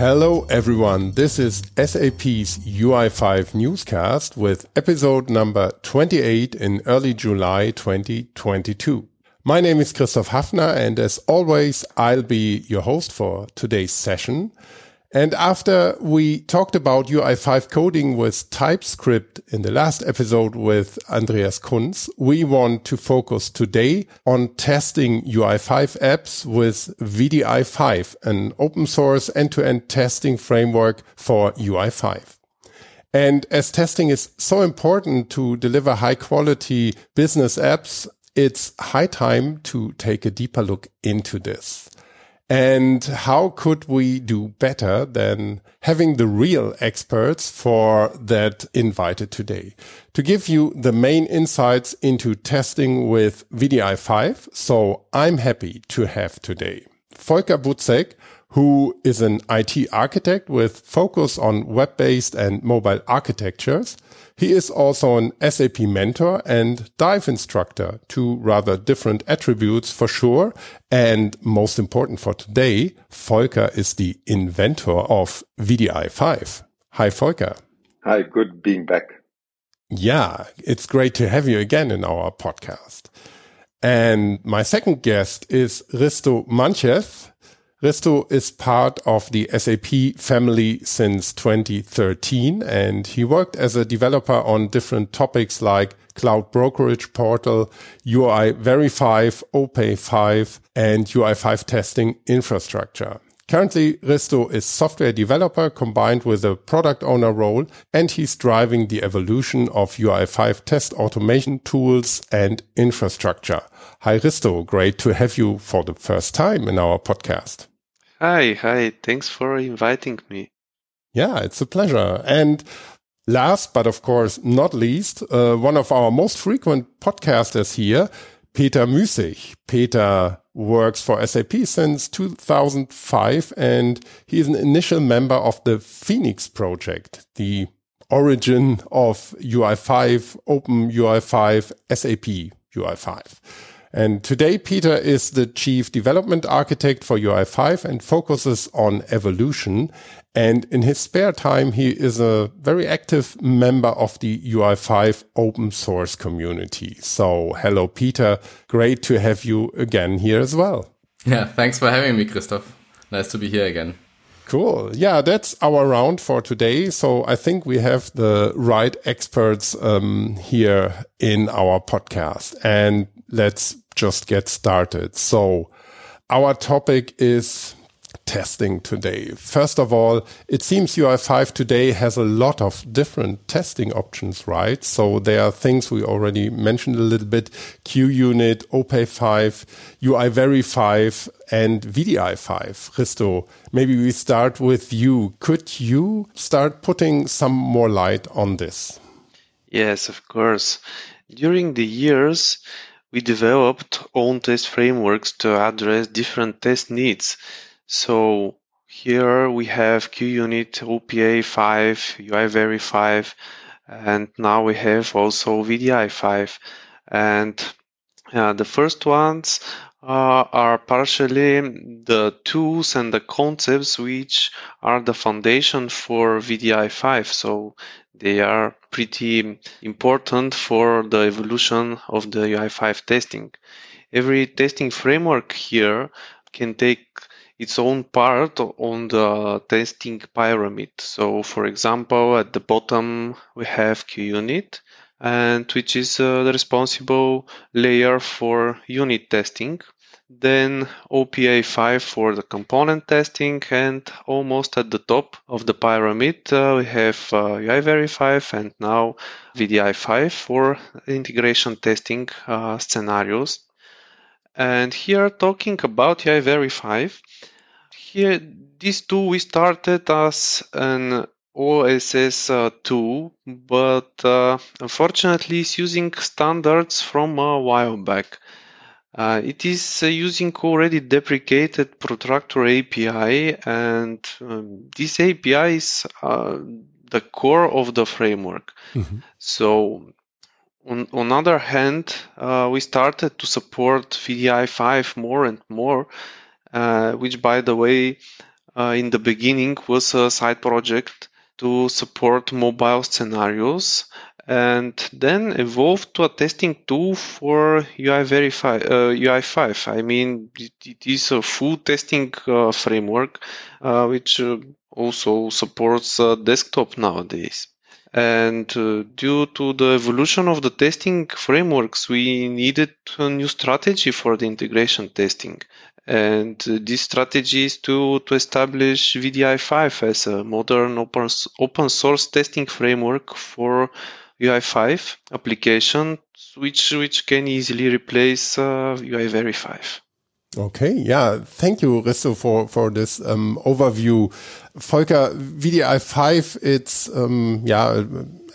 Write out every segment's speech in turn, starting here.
Hello, everyone. This is SAP's UI5 newscast with episode number 28 in early July 2022. My name is Christoph Hafner, and as always, I'll be your host for today's session. And after we talked about UI5 coding with TypeScript in the last episode with Andreas Kunz, we want to focus today on testing UI5 apps with VDI5, an open source end-to-end testing framework for UI5. And as testing is so important to deliver high quality business apps, it's high time to take a deeper look into this. And how could we do better than having the real experts for that invited today to give you the main insights into testing with VDI5? So I'm happy to have today Volker Buzek, who is an IT architect with focus on web-based and mobile architectures. He is also an SAP mentor and dive instructor, two rather different attributes for sure. And most important for today, Volker is the inventor of VDI5. Hi, Volker. Hi, good being back. Yeah, it's great to have you again in our podcast. And my second guest is Risto Manchev. Risto is part of the SAP family since 2013, and he worked as a developer on different topics like Cloud Brokerage Portal, UI Verify, OPA 5, and UI5 testing infrastructure. Currently, Risto is software developer combined with a product owner role, and he's driving the evolution of UI5 test automation tools and infrastructure. Hi, Risto. Great to have you for the first time in our podcast. Hi, hi. Thanks for inviting me. Yeah, it's a pleasure. And last, but of course not least, uh, one of our most frequent podcasters here, Peter Müßig. Peter works for SAP since 2005 and he is an initial member of the Phoenix project, the origin of UI5, Open UI5, SAP UI5. And today, Peter is the chief development architect for UI5 and focuses on evolution. And in his spare time, he is a very active member of the UI5 open source community. So hello, Peter. Great to have you again here as well. Yeah. Thanks for having me, Christoph. Nice to be here again. Cool. Yeah, that's our round for today. So I think we have the right experts um, here in our podcast. And let's just get started. So our topic is testing today. First of all, it seems UI5 today has a lot of different testing options, right? So there are things we already mentioned a little bit, QUnit, OPA5, UI Verify, and VDI5. Risto, maybe we start with you. Could you start putting some more light on this? Yes, of course. During the years, we developed own test frameworks to address different test needs. So here we have QUnit, OPA5, UI Verify, and now we have also VDI5. And uh, the first ones are partially the tools and the concepts which are the foundation for VDI5. So they are pretty important for the evolution of the UI5 testing. Every testing framework here can take its own part on the testing pyramid. So for example, at the bottom we have QUnit and which is uh, the responsible layer for unit testing. Then OPA5 for the component testing and almost at the top of the pyramid uh, we have uh, UI Verify and now VDI5 for integration testing uh, scenarios. And here talking about UI Verify, here these two we started as an OSS uh, tool, but uh, unfortunately it's using standards from a while back. Uh, it is uh, using already deprecated protractor API, and um, this API is uh, the core of the framework. Mm-hmm. So, on, on other hand, uh, we started to support VDI5 more and more, which, by the way, uh, in the beginning was a side project to support mobile scenarios and then evolved to a testing tool for UI verify uh, UI5. I mean, it, it is a full testing uh, framework uh, which uh, also supports uh, desktop nowadays. And uh, due to the evolution of the testing frameworks, we needed a new strategy for the integration testing. And this strategy is to, to establish VDI5 as a modern open, open source testing framework for UI5 application, which which can easily replace uh, UI Verify. 5. Okay, yeah, thank you, Risto, for for this um, overview. Volker, VDI5, it's um, yeah,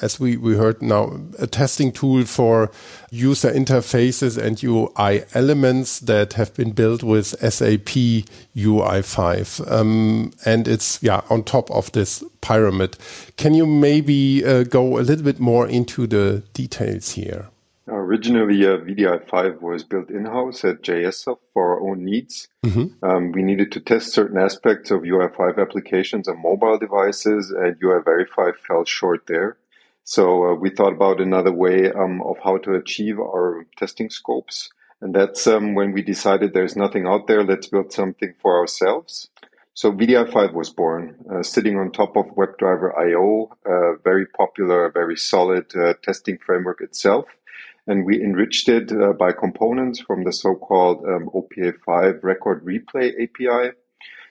as we we heard now, a testing tool for user interfaces and UI elements that have been built with SAP UI5, um, and it's yeah on top of this pyramid. Can you maybe uh, go a little bit more into the details here? Originally, uh, VDI5 was built in-house at js-soft for our own needs. Mm-hmm. Um, we needed to test certain aspects of UI5 applications on mobile devices, and UI Verify fell short there. So uh, we thought about another way um, of how to achieve our testing scopes. And that's um, when we decided there's nothing out there, let's build something for ourselves. So VDI5 was born, uh, sitting on top of WebDriver IO, a very popular, very solid uh, testing framework itself and we enriched it uh, by components from the so-called um, OPA5 record replay API.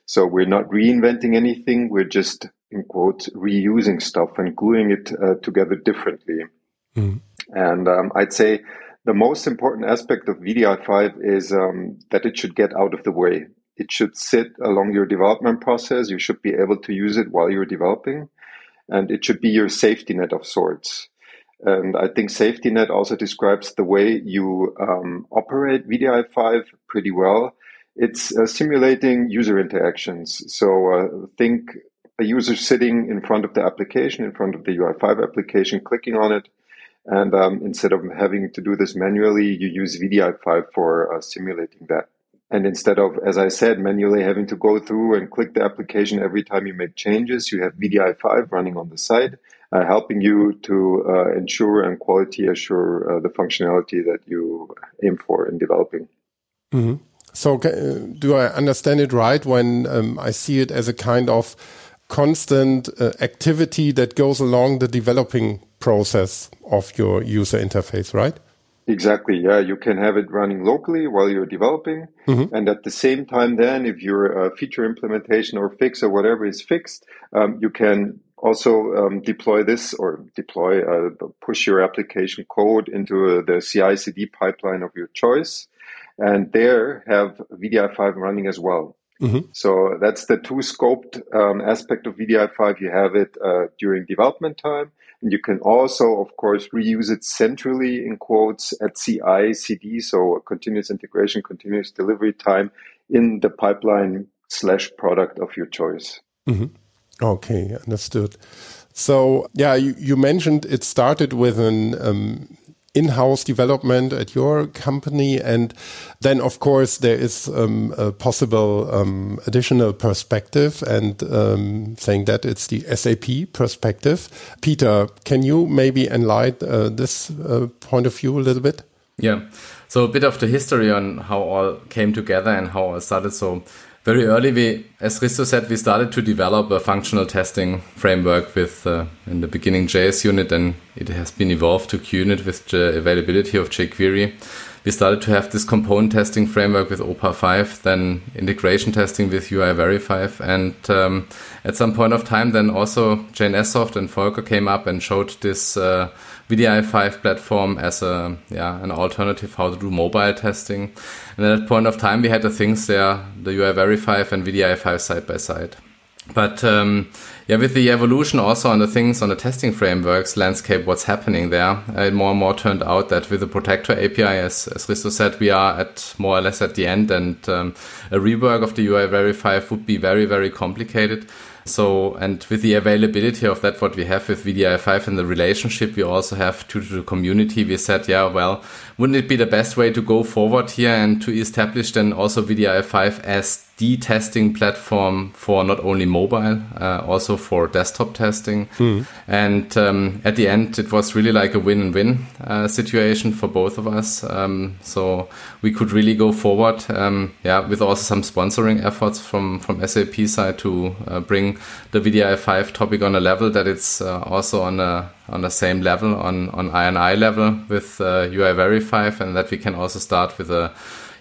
So we're not reinventing anything. We're just, in quotes, reusing stuff and gluing it uh, together differently. Mm. And um, I'd say the most important aspect of VDI5 is um, that it should get out of the way. It should sit along your development process. You should be able to use it while you're developing. And it should be your safety net of sorts. And I think Safety Net also describes the way you um, operate VDI5 pretty well. It's uh, simulating user interactions. So uh, think a user sitting in front of the application, in front of the UI5 application, clicking on it. And um, instead of having to do this manually, you use VDI5 for uh, simulating that. And instead of, as I said, manually having to go through and click the application every time you make changes, you have VDI5 running on the side uh, helping you to uh, ensure and quality assure uh, the functionality that you aim for in developing. Mm -hmm. So, do I understand it right when um, I see it as a kind of constant uh, activity that goes along the developing process of your user interface, right? Exactly. Yeah, you can have it running locally while you're developing, mm -hmm. and at the same time, then if your uh, feature implementation or fix or whatever is fixed, um, you can also um, deploy this or deploy uh, push your application code into uh, the CI CD pipeline of your choice, and there have VDI5 running as well. Mm-hmm. So that's the two scoped um, aspect of VDI5. You have it uh, during development time, and you can also, of course, reuse it centrally in quotes at CI CD, so continuous integration, continuous delivery time in the pipeline slash product of your choice. Mm-hmm. Okay, understood. So, yeah, you, you mentioned it started with an um, in-house development at your company, and then, of course, there is um, a possible um, additional perspective, and um, saying that it's the SAP perspective. Peter, can you maybe enlighten uh, this uh, point of view a little bit? Yeah. So a bit of the history on how all came together and how all started. So very early, we, as Risto said, we started to develop a functional testing framework with, uh, in the beginning, JS Unit, and it has been evolved to QUnit with the availability of jQuery. We started to have this component testing framework with OPA 5, then integration testing with UI Verify, 5, and um, at some point of time, then also js-soft and Volker came up and showed this uh, VDI5 platform as a yeah an alternative how to do mobile testing. And at that point of time, we had the things there, the UI Verify 5 and VDI5 side by side. But um, yeah, with the evolution also on the things on the testing frameworks landscape, what's happening there, uh, it more and more turned out that with the Protractor API, as, as Risto said, we are at more or less at the end, and um, a rework of the UI Veri 5 would be very, very complicated. So, and with the availability of that, what we have with VDI5 and the relationship we also have to the community, we said, yeah, well, wouldn't it be the best way to go forward here and to establish then also VDI5 as the testing platform for not only mobile, uh, also for desktop testing. Mm. And um, at the end, it was really like a win-win uh, situation for both of us. Um, so we could really go forward, um, yeah, with also some sponsoring efforts from from SAP side to uh, bring the VDI five topic on a level that it's uh, also on a on the same level on on INI level with UI uh, Verify, and that we can also start with a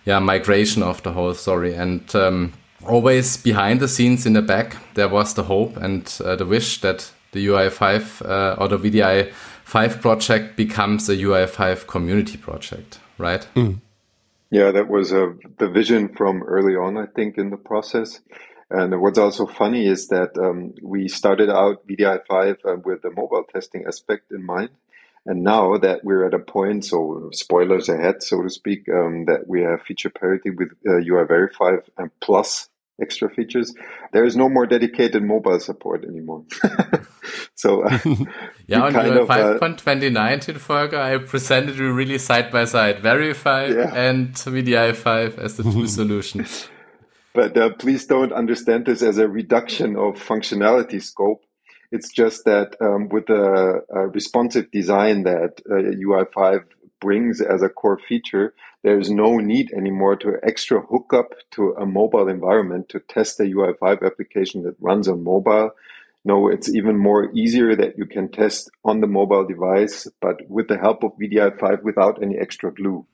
yeah migration of the whole story and um, always behind the scenes in the back there was the hope and uh, the wish that the UI5 uh, or the VDI 5 project becomes a UI5 community project, right? Mm. Yeah, that was uh, the vision from early on, I think, in the process. And what's also funny is that um, we started out VDI5 uh, with the mobile testing aspect in mind. And now that we're at a point, so spoilers ahead, so to speak, um, that we have feature parity with uh, UI Verify and plus extra features, there is no more dedicated mobile support anymore. so uh, yeah, on your 5.2019 Folge, I presented you really side by side, Verify yeah. and VDI 5 as the two solutions. But uh, please don't understand this as a reduction of functionality scope it's just that um, with the responsive design that uh, UI5 brings as a core feature, there's no need anymore to extra hook up to a mobile environment to test a UI5 application that runs on mobile. No, it's even more easier that you can test on the mobile device, but with the help of VDI5 without any extra glue.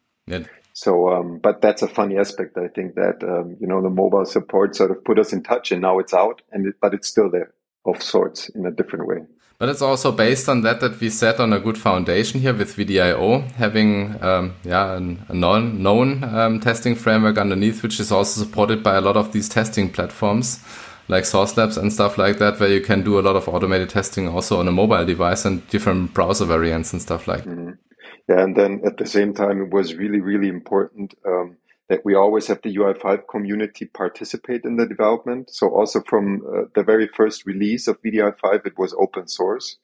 So, um, but that's a funny aspect. I think that um, you know the mobile support sort of put us in touch, and now it's out, and it, but it's still there of sorts in a different way. But it's also based on that that we set on a good foundation here with VDIO, having um, yeah a known, known um, testing framework underneath, which is also supported by a lot of these testing platforms like Sauce Labs and stuff like that, where you can do a lot of automated testing also on a mobile device and different browser variants and stuff like. Mm -hmm. And then at the same time, it was really really important. Um, that we always have the UI5 community participate in the development. So also from uh, the very first release of VDI5, it was open source.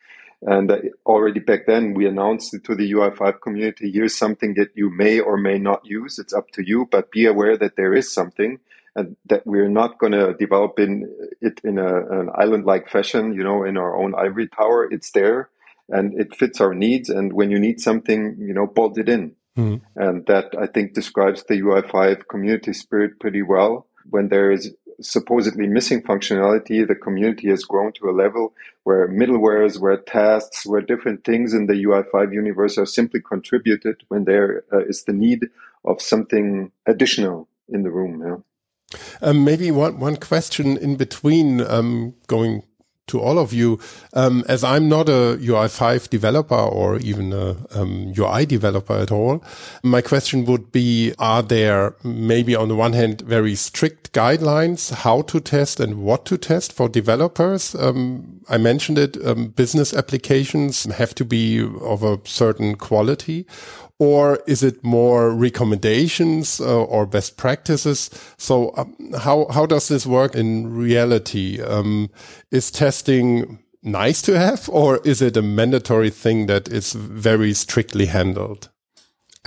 And uh, already back then, we announced it to the UI5 community, here's something that you may or may not use. It's up to you, but be aware that there is something and that we're not going to develop in it in a, an island-like fashion, you know, in our own ivory tower. It's there and it fits our needs. And when you need something, you know, bolt it in. Mm. And that I think describes the UI5 community spirit pretty well. When there is supposedly missing functionality, the community has grown to a level where middlewares, where tasks, where different things in the UI5 universe are simply contributed when there uh, is the need of something additional in the room. Yeah. Um, maybe one one question in between, um, going to all of you. Um, as I'm not a UI5 developer or even a um, UI developer at all, my question would be, are there maybe on the one hand, very strict guidelines how to test and what to test for developers? Um, I mentioned it, um, business applications have to be of a certain quality or is it more recommendations uh, or best practices? So um, how how does this work in reality? Um, is testing nice to have, or is it a mandatory thing that is very strictly handled?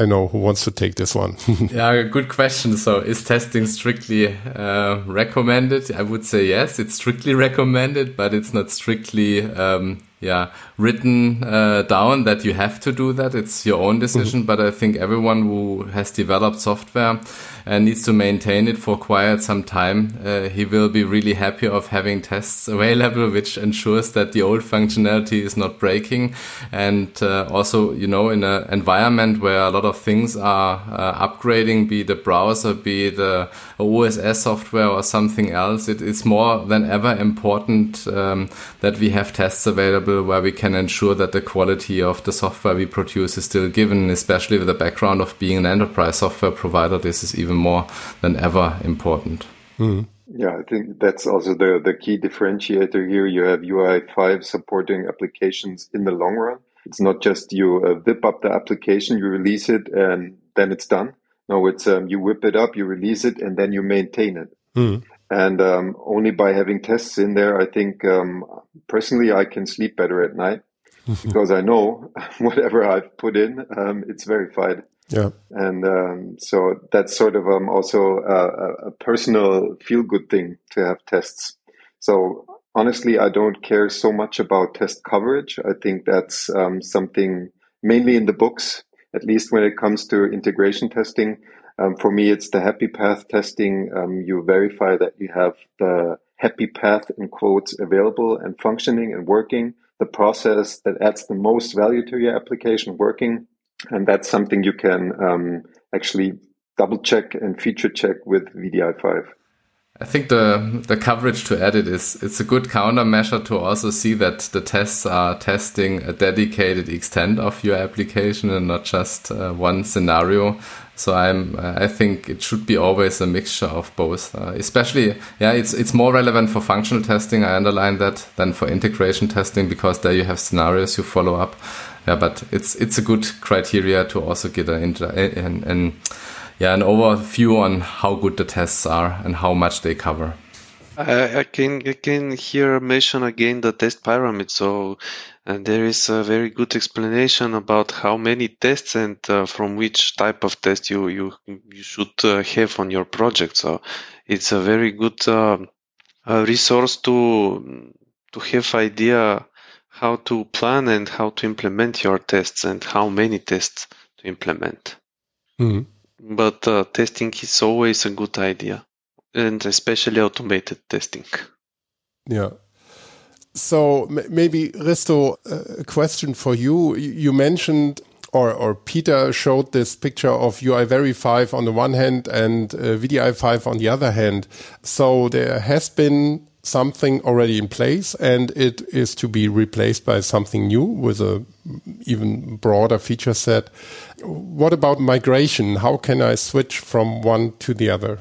I know who wants to take this one. yeah, good question. So, is testing strictly uh, recommended? I would say yes, it's strictly recommended, but it's not strictly um, yeah written uh, down that you have to do that. It's your own decision. Mm -hmm. But I think everyone who has developed software and needs to maintain it for quite some time, uh, he will be really happy of having tests available, which ensures that the old functionality is not breaking. And uh, also, you know, in an environment where a lot of things are uh, upgrading, be the browser, be the OSS software or something else, it is more than ever important um, that we have tests available where we can ensure that the quality of the software we produce is still given, especially with the background of being an enterprise software provider. This is even more than ever important. Mm. Yeah, I think that's also the, the key differentiator here. You have UI5 supporting applications in the long run. It's not just you uh, whip up the application, you release it, and then it's done. No, it's um, you whip it up, you release it, and then you maintain it. Mm. And um, only by having tests in there, I think um, personally I can sleep better at night because I know whatever I've put in, um, it's verified. Yeah. And um, so that's sort of um, also a, a personal feel good thing to have tests. So honestly, I don't care so much about test coverage. I think that's um, something mainly in the books, at least when it comes to integration testing. Um, for me, it's the happy path testing. Um, you verify that you have the happy path in quotes available and functioning and working, the process that adds the most value to your application working. And that's something you can um, actually double check and feature check with VDI5. I think the the coverage to edit is it's a good countermeasure to also see that the tests are testing a dedicated extent of your application and not just uh, one scenario. So I'm I think it should be always a mixture of both. Uh, especially yeah, it's it's more relevant for functional testing. I underline that than for integration testing because there you have scenarios you follow up. Yeah, but it's it's a good criteria to also get an, an, an yeah, an overview on how good the tests are and how much they cover. I, I can I can here mention again the test pyramid. So and there is a very good explanation about how many tests and uh, from which type of test you you you should uh, have on your project. So it's a very good uh, resource to to have idea how to plan and how to implement your tests and how many tests to implement. Mm-hmm but uh, testing is always a good idea, and especially automated testing. Yeah. So maybe Risto, a question for you. You mentioned or, or Peter showed this picture of UI Very 5 on the one hand and uh, VDI 5 on the other hand. So there has been something already in place and it is to be replaced by something new with a even broader feature set. What about migration? How can I switch from one to the other?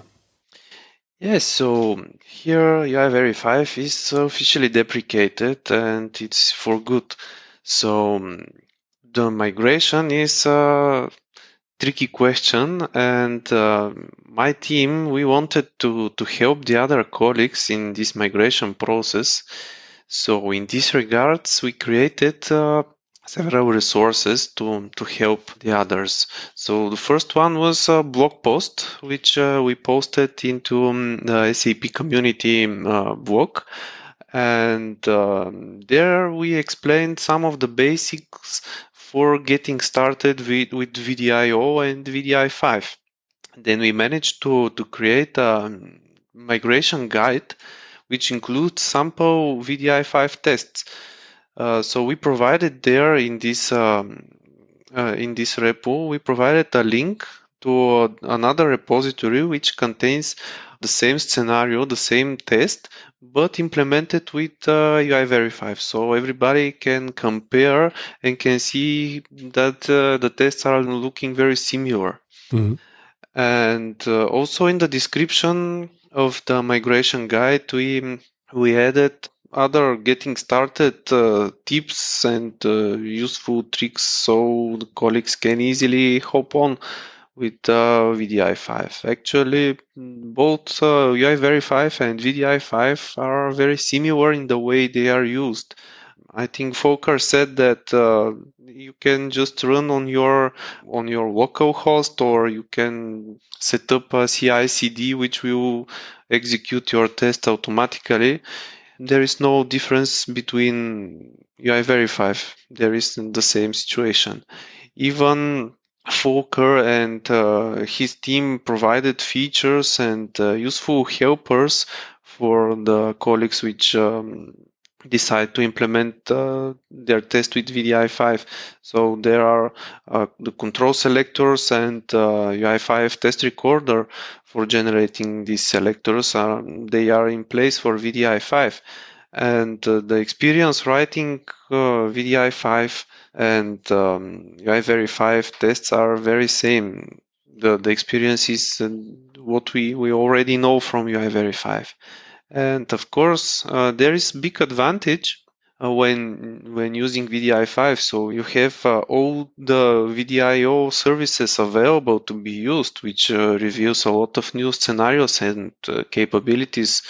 Yes, so here UI 5 is officially deprecated and it's for good. So the migration is a tricky question and uh, my team we wanted to to help the other colleagues in this migration process. So in this regards we created uh, several resources to to help the others. So the first one was a blog post which uh, we posted into um, the sap community uh, blog. And um, there we explained some of the basics for getting started with, with VDIO and VDI5. Then we managed to, to create a migration guide which includes sample VDI5 tests. Uh, so we provided there in this um, uh, in this repo, we provided a link to another repository which contains the same scenario, the same test, but implemented with uh, UI Verify. So everybody can compare and can see that uh, the tests are looking very similar. Mm-hmm. And uh, also in the description of the migration guide, we we added other getting started uh, tips and uh, useful tricks so the colleagues can easily hop on with uh, VDI5. Actually, both uh, UI 5 and VDI5 are very similar in the way they are used. I think Volker said that uh, you can just run on your on your local host, or you can set up a CI/CD which will execute your test automatically. There is no difference between UI verify. There is the same situation. Even Volker and uh, his team provided features and uh, useful helpers for the colleagues which um, decide to implement uh, their test with VDI5. So there are uh, the control selectors and uh, UI5 test recorder for generating these selectors. they are in place for VDI5. And uh, the experience writing VDI5 and um, UI 5 tests are very same. The, the experience is uh, what we, we already know from UI 5. And of course, uh, there is big advantage uh, when when using VDI5. So you have uh, all the VDIO services available to be used, which uh, reveals a lot of new scenarios and uh, capabilities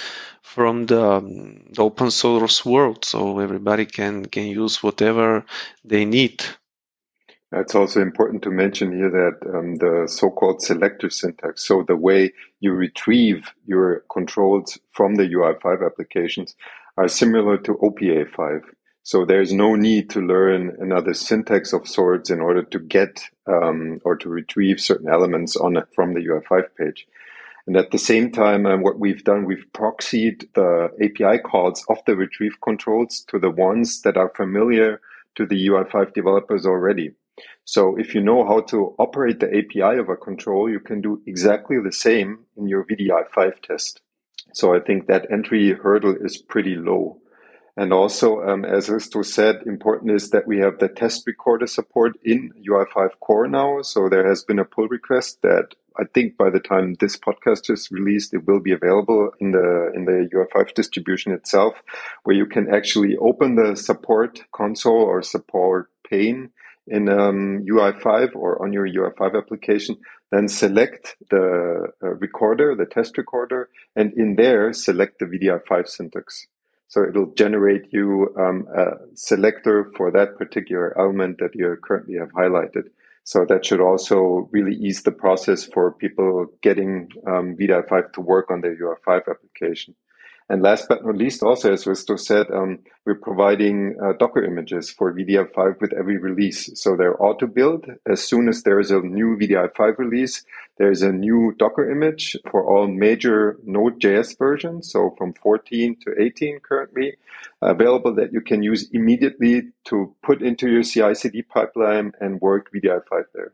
from the, um, the, open source world, so everybody can can use whatever they need. It's also important to mention here that um, the so-called selector syntax, so the way you retrieve your controls from the UI5 applications, are similar to OPA5. So there's no need to learn another syntax of sorts in order to get um, or to retrieve certain elements on from the UI5 page. And at the same time, um, what we've done, we've proxied the API calls of the retrieve controls to the ones that are familiar to the UI5 developers already. So if you know how to operate the API of a control, you can do exactly the same in your VDI5 test. So I think that entry hurdle is pretty low. And also, um, as Risto said, important is that we have the test recorder support in UI5 core now. So there has been a pull request that I think by the time this podcast is released, it will be available in the in the UI5 distribution itself, where you can actually open the support console or support pane in um, UI5 or on your UI5 application, then select the uh, recorder, the test recorder, and in there select the VDI5 syntax. So it'll generate you um, a selector for that particular element that you currently have highlighted. So that should also really ease the process for people getting um, VDI5 to work on their UI5 application. And last but not least, also, as Risto said, um, we're providing uh, Docker images for VDI5 with every release. So they're auto build. As soon as there is a new VDI5 release, there's a new Docker image for all major Node.js versions. So from 14 to 18 currently available that you can use immediately to put into your CI CD pipeline and work VDI5 there.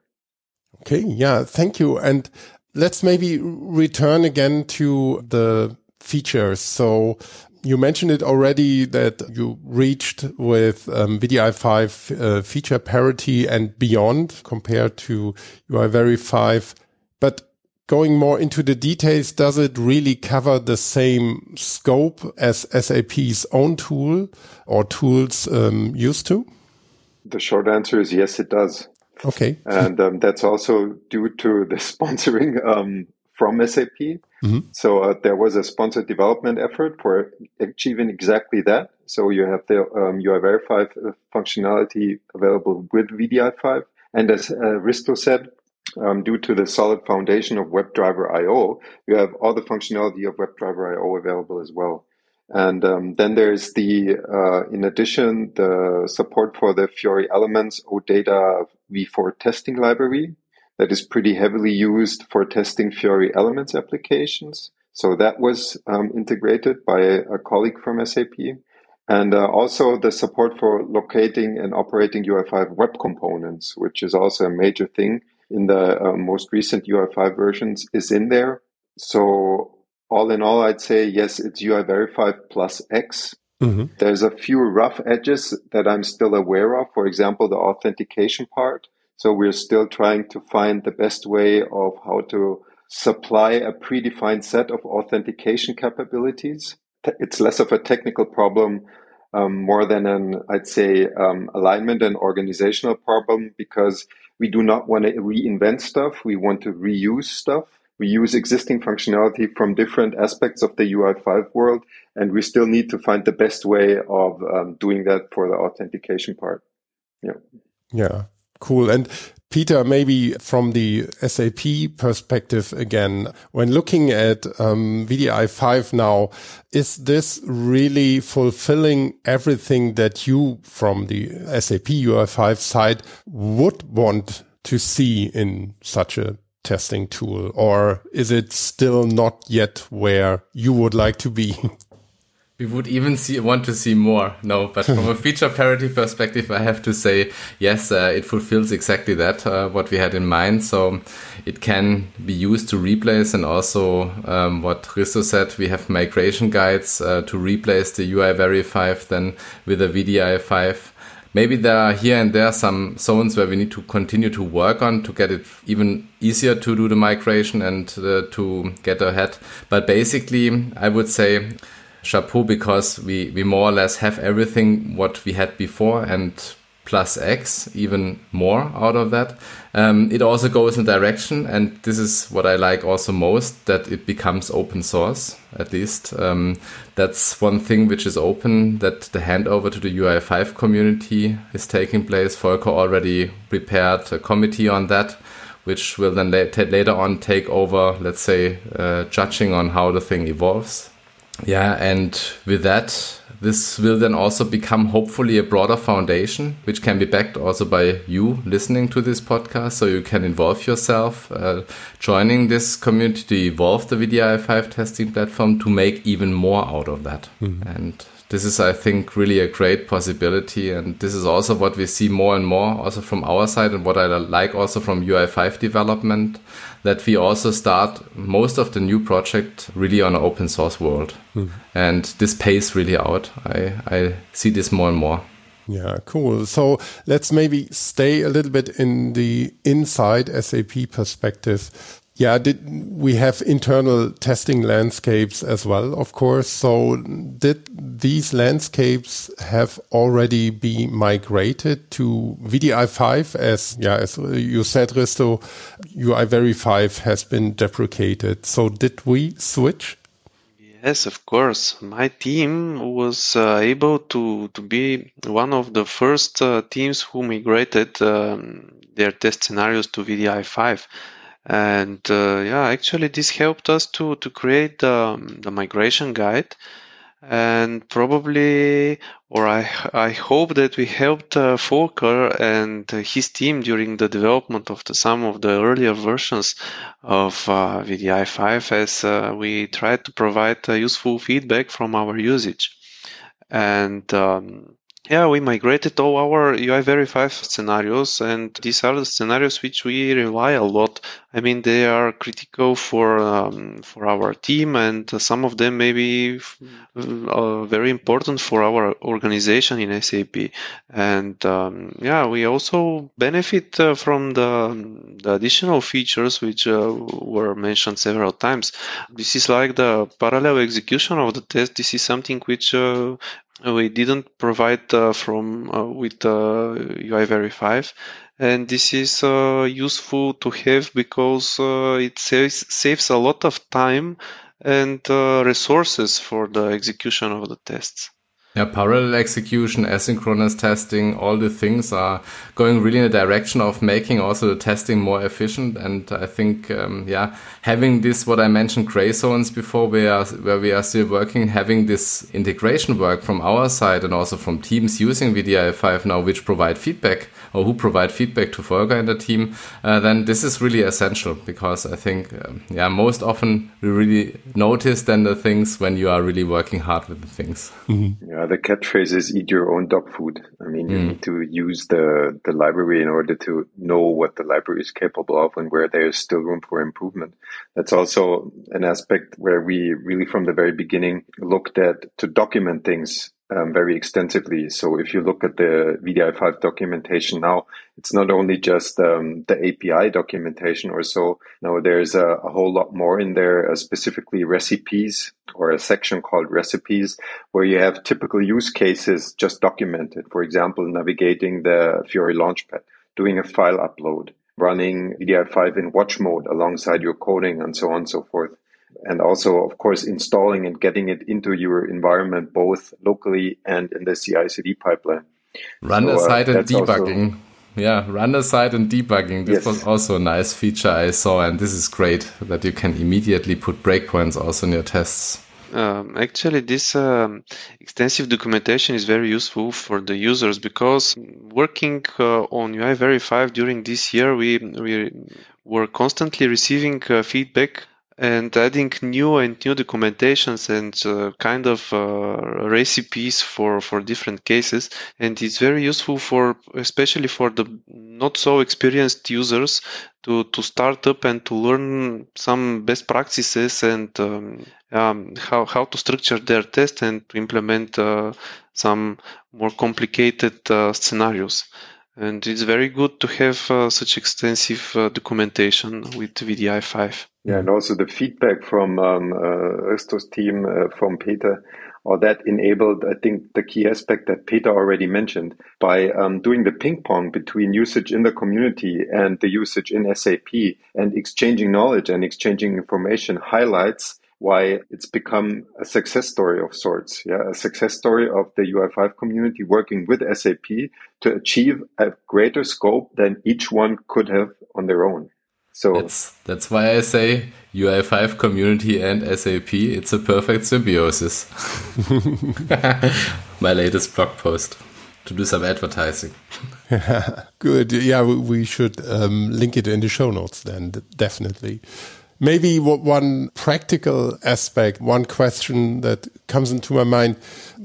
Okay. Yeah. Thank you. And let's maybe return again to the features. So you mentioned it already that you reached with um, VDI5 uh, feature parity and beyond compared to UI Very 5. But going more into the details, does it really cover the same scope as SAP's own tool or tools um, used to? The short answer is yes, it does. Okay. And um, that's also due to the sponsoring um, from SAP. Mm-hmm. So uh, there was a sponsored development effort for achieving exactly that. So you have the um, UI Verify functionality available with VDI5. And as uh, Risto said, um, due to the solid foundation of WebDriver IO, you have all the functionality of WebDriver IO available as well. And um, then there's the, uh, in addition, the support for the Fiori Elements OData v4 testing library, that is pretty heavily used for testing Fiori Elements applications. So that was um, integrated by a, colleague from SAP. And uh, also the support for locating and operating UI5 web components, which is also a major thing in the uh, most recent UI5 versions is in there. So all in all, I'd say, yes, it's UI Verify plus X. Mm-hmm. There's a few rough edges that I'm still aware of. For example, the authentication part so we're still trying to find the best way of how to supply a predefined set of authentication capabilities. It's less of a technical problem, um, more than an, I'd say, um, alignment and organizational problem because we do not want to reinvent stuff. We want to reuse stuff. We use existing functionality from different aspects of the UI5 world, and we still need to find the best way of um, doing that for the authentication part. Yeah. Yeah. Cool. And Peter, maybe from the SAP perspective again, when looking at um, VDI 5 now, is this really fulfilling everything that you from the SAP UI5 side would want to see in such a testing tool? Or is it still not yet where you would like to be? we would even see want to see more. No, but from a feature parity perspective, I have to say yes, uh, it fulfills exactly that uh, what we had in mind. So it can be used to replace, and also um, what Risto said, we have migration guides uh, to replace the UI Very 5 then with a VDI 5. Maybe there are here and there some zones where we need to continue to work on to get it even easier to do the migration and uh, to get ahead. But basically, I would say chapeau because we, we more or less have everything what we had before and plus X, even more out of that. Um, it also goes in direction, and this is what I like also most that it becomes open source. At least um, that's one thing which is open. That the handover to the UI5 community is taking place. Volker already prepared a committee on that, which will then later on take over. Let's say uh, judging on how the thing evolves. Yeah, and with that, this will then also become hopefully a broader foundation, which can be backed also by you listening to this podcast. So you can involve yourself, uh, joining this community to evolve the VDI5 testing platform to make even more out of that. Mm-hmm. And this is, I think, really a great possibility. And this is also what we see more and more also from our side and what I like also from UI5 development that we also start most of the new project really on an open source world. Mm. And this pays really out. I, I see this more and more. Yeah, cool. So let's maybe stay a little bit in the inside SAP perspective. Yeah, did we have internal testing landscapes as well, of course. So did these landscapes have already been migrated to VDI5 as, yeah, as you said, Risto, UI Very 5 has been deprecated. So did we switch? Yes, of course. My team was uh, able to, to be one of the first uh, teams who migrated um, their test scenarios to VDI5 and uh, yeah actually this helped us to to create the, the migration guide and probably or I, I hope that we helped uh, Volker and his team during the development of the, some of the earlier versions of uh, VDI5 as uh, we tried to provide uh, useful feedback from our usage. And um, yeah, we migrated all our UI Very 5 scenarios, and these are the scenarios which we rely a lot. I mean, they are critical for um, for our team, and some of them may be uh, very important for our organization in SAP. And um, yeah, we also benefit uh, from the, the, additional features which uh, were mentioned several times. This is like the parallel execution of the test. This is something which uh, we didn't provide uh, from uh, with UI Very 5 and this is uh, useful to have because uh, it saves saves a lot of time and uh, resources for the execution of the tests. Yeah, parallel execution, asynchronous testing, all the things are going really in the direction of making also the testing more efficient. And I think, um, yeah, having this, what I mentioned, gray zones before, where, where we are still working, having this integration work from our side and also from teams using VDI5 now, which provide feedback or who provide feedback to Volker and the team, uh, then this is really essential because I think, um, yeah, most often we really notice then the things when you are really working hard with the things. Mm -hmm. Yeah uh, the catchphrase is eat your own dog food. I mean, you mm. need to use the, the library in order to know what the library is capable of and where there's still room for improvement. That's also an aspect where we really from the very beginning looked at to document things um, very extensively. So if you look at the VDI5 documentation now, it's not only just um, the API documentation or so. No, there's a, a whole lot more in there, uh, specifically recipes or a section called recipes where you have typical use cases just documented. For example, navigating the Fiori Launchpad, doing a file upload, running VDI5 in watch mode alongside your coding and so on and so forth and also, of course, installing and getting it into your environment, both locally and in the CI CD pipeline. Run so, aside uh, and debugging. Also, yeah, run aside and debugging. This yes. was also a nice feature I saw, and this is great that you can immediately put breakpoints also in your tests. Um, actually, this um, extensive documentation is very useful for the users because working uh, on UI Very 5 during this year, we, we were constantly receiving uh, feedback and adding new and new documentations and uh, kind of uh, recipes for for different cases and it's very useful for especially for the not so experienced users to to start up and to learn some best practices and um, um, how how to structure their test and to implement uh, some more complicated uh, scenarios and it's very good to have uh, such extensive uh, documentation with VDI5. Yeah, and also the feedback from um, uh, Risto's team, uh, from Peter, all that enabled, I think, the key aspect that Peter already mentioned by um, doing the ping pong between usage in the community and the usage in SAP and exchanging knowledge and exchanging information highlights why it's become a success story of sorts. Yeah, a success story of the UI5 community working with SAP to achieve a greater scope than each one could have on their own. So that's that's why I say UI5 community and SAP. It's a perfect symbiosis. My latest blog post to do some advertising. Good. Yeah, we should um, link it in the show notes then, definitely. Maybe one practical aspect, one question that comes into my mind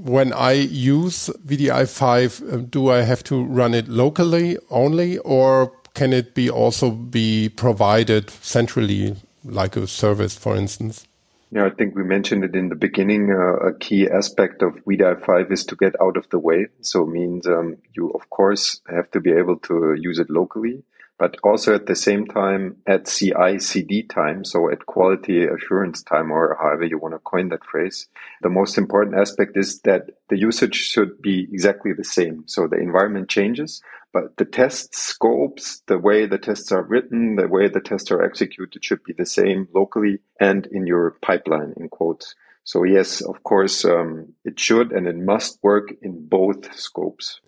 when I use wdi5, uh, do I have to run it locally only, or can it be also be provided centrally, like a service, for instance? Yeah, I think we mentioned it in the beginning. Uh, a key aspect of wdi5 is to get out of the way. So it means um, you, of course, have to be able to use it locally but also at the same time at CI CD time, so at quality assurance time, or however you want to coin that phrase. The most important aspect is that the usage should be exactly the same. So the environment changes, but the test scopes, the way the tests are written, the way the tests are executed should be the same locally and in your pipeline, in quotes. So yes, of course, um, it should and it must work in both scopes.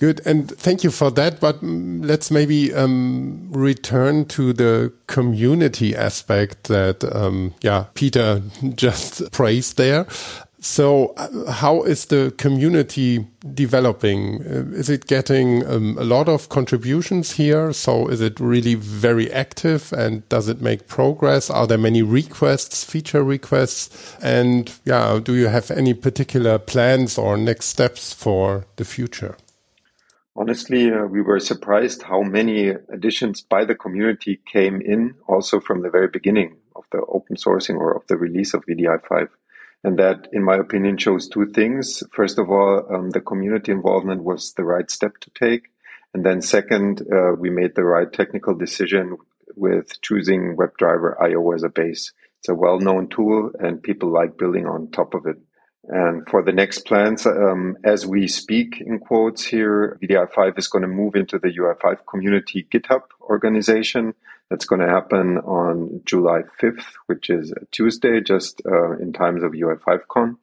Good, and thank you for that. But let's maybe um, return to the community aspect that, um, yeah, Peter just praised there. So, uh, how is the community developing? Uh, is it getting um, a lot of contributions here? So, is it really very active and does it make progress? Are there many requests, feature requests? And yeah, do you have any particular plans or next steps for the future? Honestly, uh, we were surprised how many additions by the community came in also from the very beginning of the open sourcing or of the release of wdi5. And that, in my opinion, shows two things. First of all, um, the community involvement was the right step to take. And then second, uh, we made the right technical decision with choosing WebDriver IO as a base. It's a well-known tool and people like building on top of it. And for the next plans, um, as we speak, in quotes here, wdi5 is going to move into the UI5 community GitHub organization. That's going to happen on July 5th, which is Tuesday, just uh, in times of UI5Con.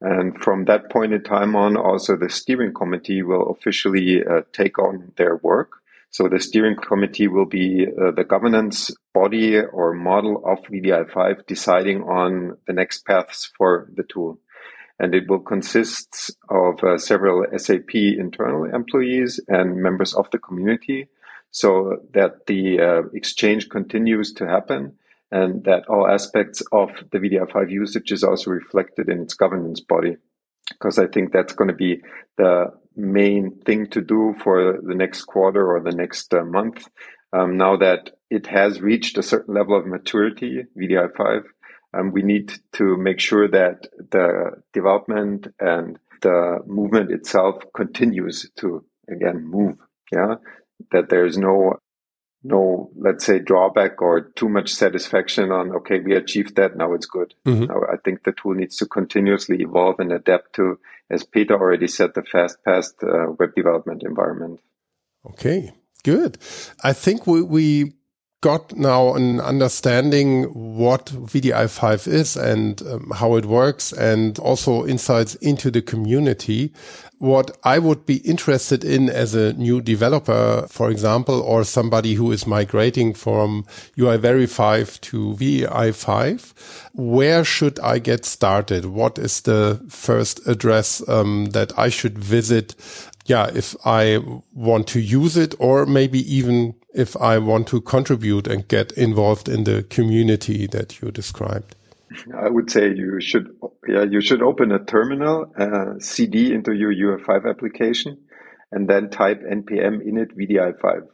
And from that point in time on, also the steering committee will officially uh, take on their work. So the steering committee will be uh, the governance body or model of wdi5 deciding on the next paths for the tool and it will consist of uh, several SAP internal employees and members of the community so that the uh, exchange continues to happen and that all aspects of the wdi5 usage is also reflected in its governance body. Because I think that's going to be the main thing to do for the next quarter or the next uh, month. Um, now that it has reached a certain level of maturity, wdi5, um, we need to make sure that the development and the movement itself continues to again move. Yeah, that there's no no let's say drawback or too much satisfaction on okay we achieved that now it's good. Mm-hmm. Now, I think the tool needs to continuously evolve and adapt to, as Peter already said, the fast-paced uh, web development environment. Okay, good. I think we we got now an understanding what wdi5 is and um, how it works and also insights into the community. What I would be interested in as a new developer, for example, or somebody who is migrating from UIVeri5 to wdi5, where should I get started? What is the first address um, that I should visit yeah, if I want to use it or maybe even if I want to contribute and get involved in the community that you described? I would say you should, yeah, you should open a terminal, uh, CD into your UI5 application, and then type npm init wdi5,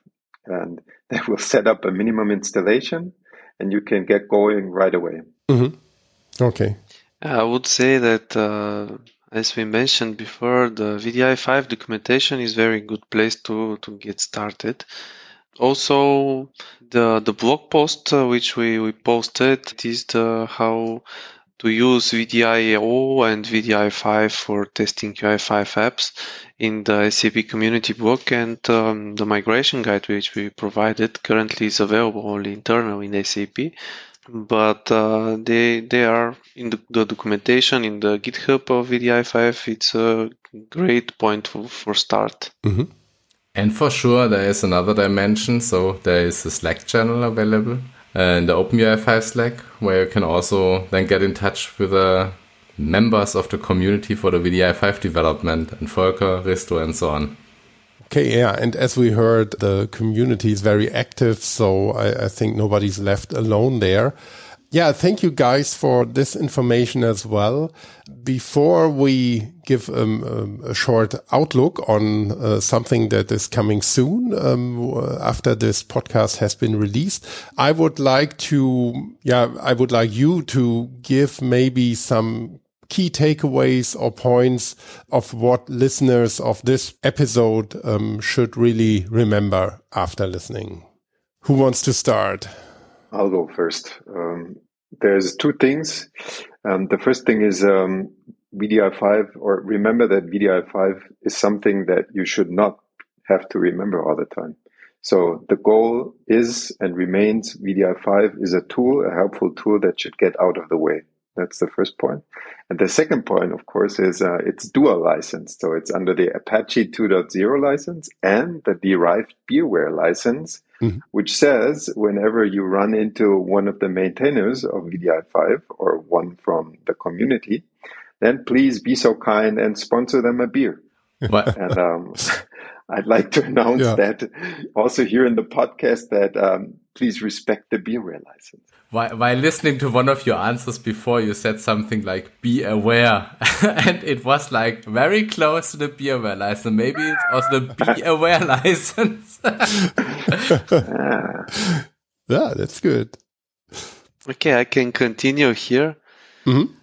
and that will set up a minimum installation, and you can get going right away. Mm-hmm. Okay. I would say that uh, as we mentioned before, the wdi5 documentation is very good place to, to get started. Also, the the blog post uh, which we, we posted is the how to use wdio and wdi5 for testing UI5 apps in the SAP community book and um, the migration guide which we provided currently is available only internal in SAP but uh, they they are in the, the, documentation in the GitHub of wdi5 it's a great point for, for start. Mm-hmm. And for sure there is another dimension so there is a Slack channel available in the OpenUI5 Slack, where you can also then get in touch with the members of the community for the wdi5 development and Volker, Risto, and so on. Okay, yeah, and as we heard, the community is very active, so I, I think nobody's left alone there. Yeah, thank you guys for this information as well. Before we give um, um, a short outlook on uh, something that is coming soon um, after this podcast has been released, I would like to, yeah, I would like you to give maybe some key takeaways or points of what listeners of this episode um, should really remember after listening. Who wants to start? I'll go first. Um, there's two things. Um, the first thing is um, wdi5, or remember that wdi5 is something that you should not have to remember all the time. So the goal is and remains wdi5 is a tool, a helpful tool that should get out of the way. That's the first point. And the second point, of course, is uh, it's dual licensed. So it's under the Apache 2.0 license and the derived beerware license, mm-hmm. which says whenever you run into one of the maintainers of wdi5 or one from the community, then please be so kind and sponsor them a beer. and um, I'd like to announce yeah. that also here in the podcast that um, please respect the beerware license. While, while listening to one of your answers before, you said something like "be aware," and it was like very close to the beerware license. Maybe it's also the "be aware" license. yeah, that's good. Okay, I can continue here. Mm -hmm.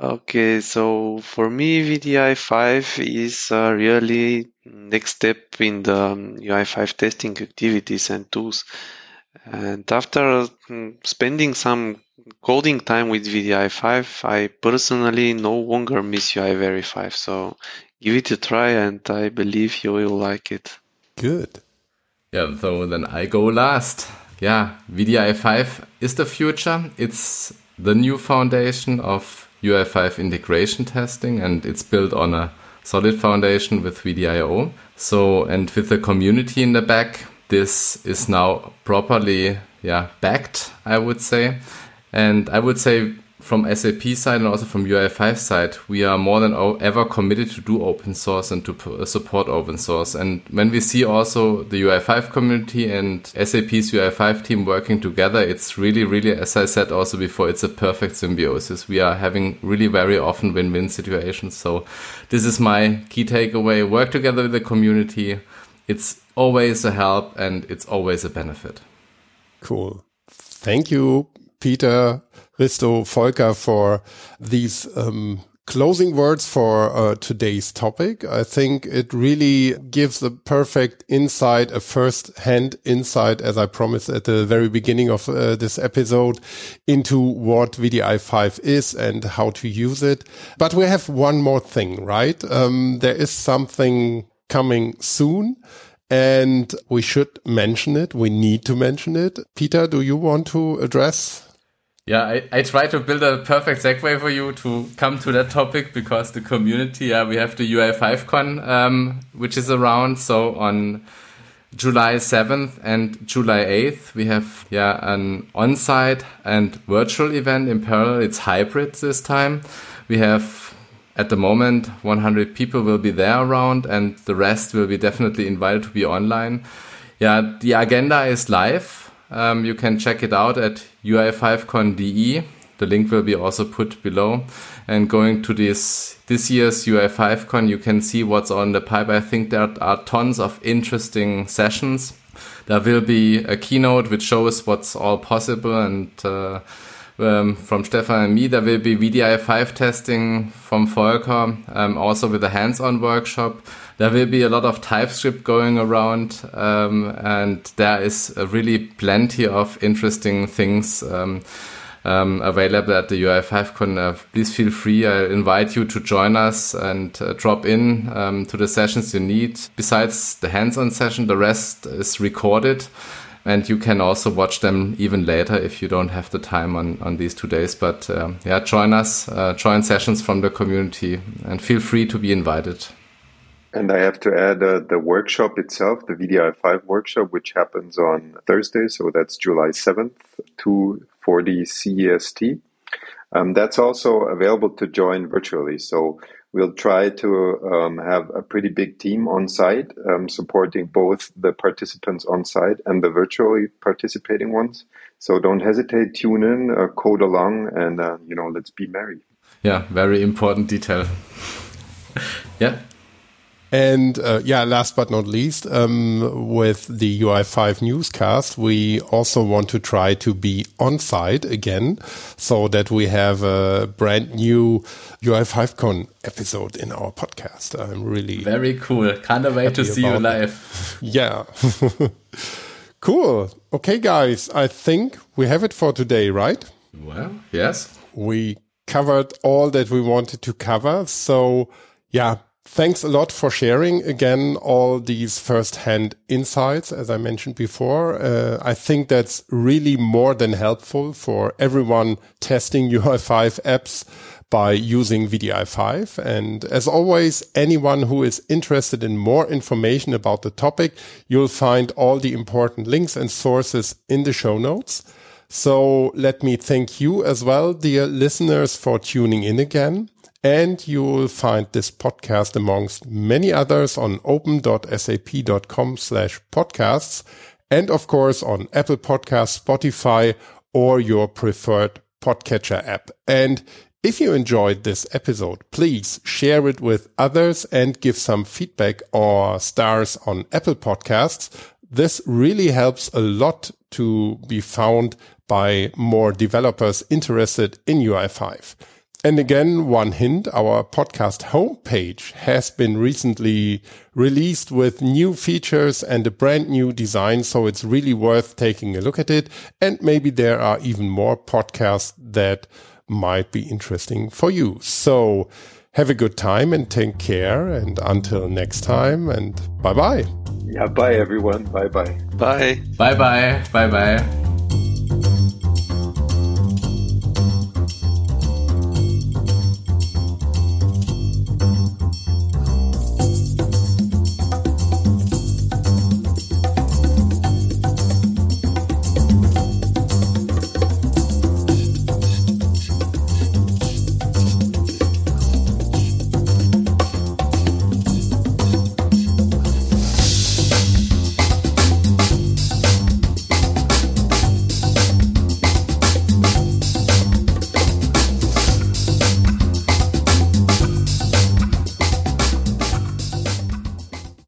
Okay, so for me, wdi5 is uh, really next step in the um, UI5 testing activities and tools. And after mm, spending some coding time with wdi5, I personally no longer miss UIVeri5. So give it a try and I believe you will like it. Good. Yeah, so then I go last. Yeah, wdi5 is the future. It's the new foundation of UI5 integration testing and it's built on a solid foundation with wdio. So, and with the community in the back, this is now properly, yeah, backed, I would say. And I would say from SAP side and also from UI5 side, we are more than ever committed to do open source and to uh, support open source. And when we see also the UI5 community and SAP's UI5 team working together, it's really, really, as I said also before, it's a perfect symbiosis. We are having really very often win-win situations. So this is my key takeaway. Work together with the community. It's always a help and it's always a benefit. Cool. Thank you, Peter Risto Volker for these um, closing words for uh, today's topic. I think it really gives a perfect insight, a first hand insight, as I promised at the very beginning of uh, this episode, into what wdi5 is and how to use it. But we have one more thing, right? Um, there is something coming soon. And we should mention it. We need to mention it. Peter, do you want to address yeah, I, I try to build a perfect segue for you to come to that topic because the community, yeah, we have the UI5Con, um, which is around. So on July 7th and July 8th, we have, yeah, an on-site and virtual event in parallel. It's hybrid this time. We have at the moment 100 people will be there around and the rest will be definitely invited to be online. Yeah, the agenda is live um, you can check it out at UI5Con.de. The link will be also put below. And going to this this year's UI5Con, you can see what's on the pipe. I think there are tons of interesting sessions. There will be a keynote which shows what's all possible and uh, um, from Stefan and me. There will be wdi5 testing from Volker, um, also with a hands-on workshop there will be a lot of TypeScript going around, um, and there is really plenty of interesting things. Um, um, available at the UI5Con. Uh, please feel free. I invite you to join us and uh, drop in um, to the sessions you need. Besides the hands-on session, the rest is recorded and you can also watch them even later if you don't have the time on, on these two days. But um, yeah, join us, uh, join sessions from the community, and feel free to be invited. And I have to add uh, the workshop itself, the wdi5 workshop, which happens on Thursday. So that's July 7th, 240 CEST. Um, that's also available to join virtually. So we'll try to um, have a pretty big team on site, um, supporting both the participants on site and the virtually participating ones. So don't hesitate, tune in, uh, code along, and uh, you know, let's be merry. Yeah, very important detail. yeah. And uh, yeah, last but not least, um, with the UI5 newscast, we also want to try to be on site again so that we have a brand new UI5Con episode in our podcast. I'm really very cool. Can't wait to see you live. yeah. cool. Okay, guys, I think we have it for today, right? Well, yes. We covered all that we wanted to cover. So yeah, Thanks a lot for sharing again all these first-hand insights, as I mentioned before. Uh, I think that's really more than helpful for everyone testing UI5 apps by using wdi5. And as always, anyone who is interested in more information about the topic, you'll find all the important links and sources in the show notes. So let me thank you as well, dear listeners, for tuning in again. And you will find this podcast amongst many others on open.sap.com slash podcasts. And of course on Apple Podcasts, Spotify, or your preferred podcatcher app. And if you enjoyed this episode, please share it with others and give some feedback or stars on Apple Podcasts. This really helps a lot to be found by more developers interested in UI5. And again, one hint, our podcast homepage has been recently released with new features and a brand new design. So it's really worth taking a look at it. And maybe there are even more podcasts that might be interesting for you. So have a good time and take care. And until next time and bye bye. Yeah. Bye everyone. Bye bye. Bye. Bye bye. Bye bye.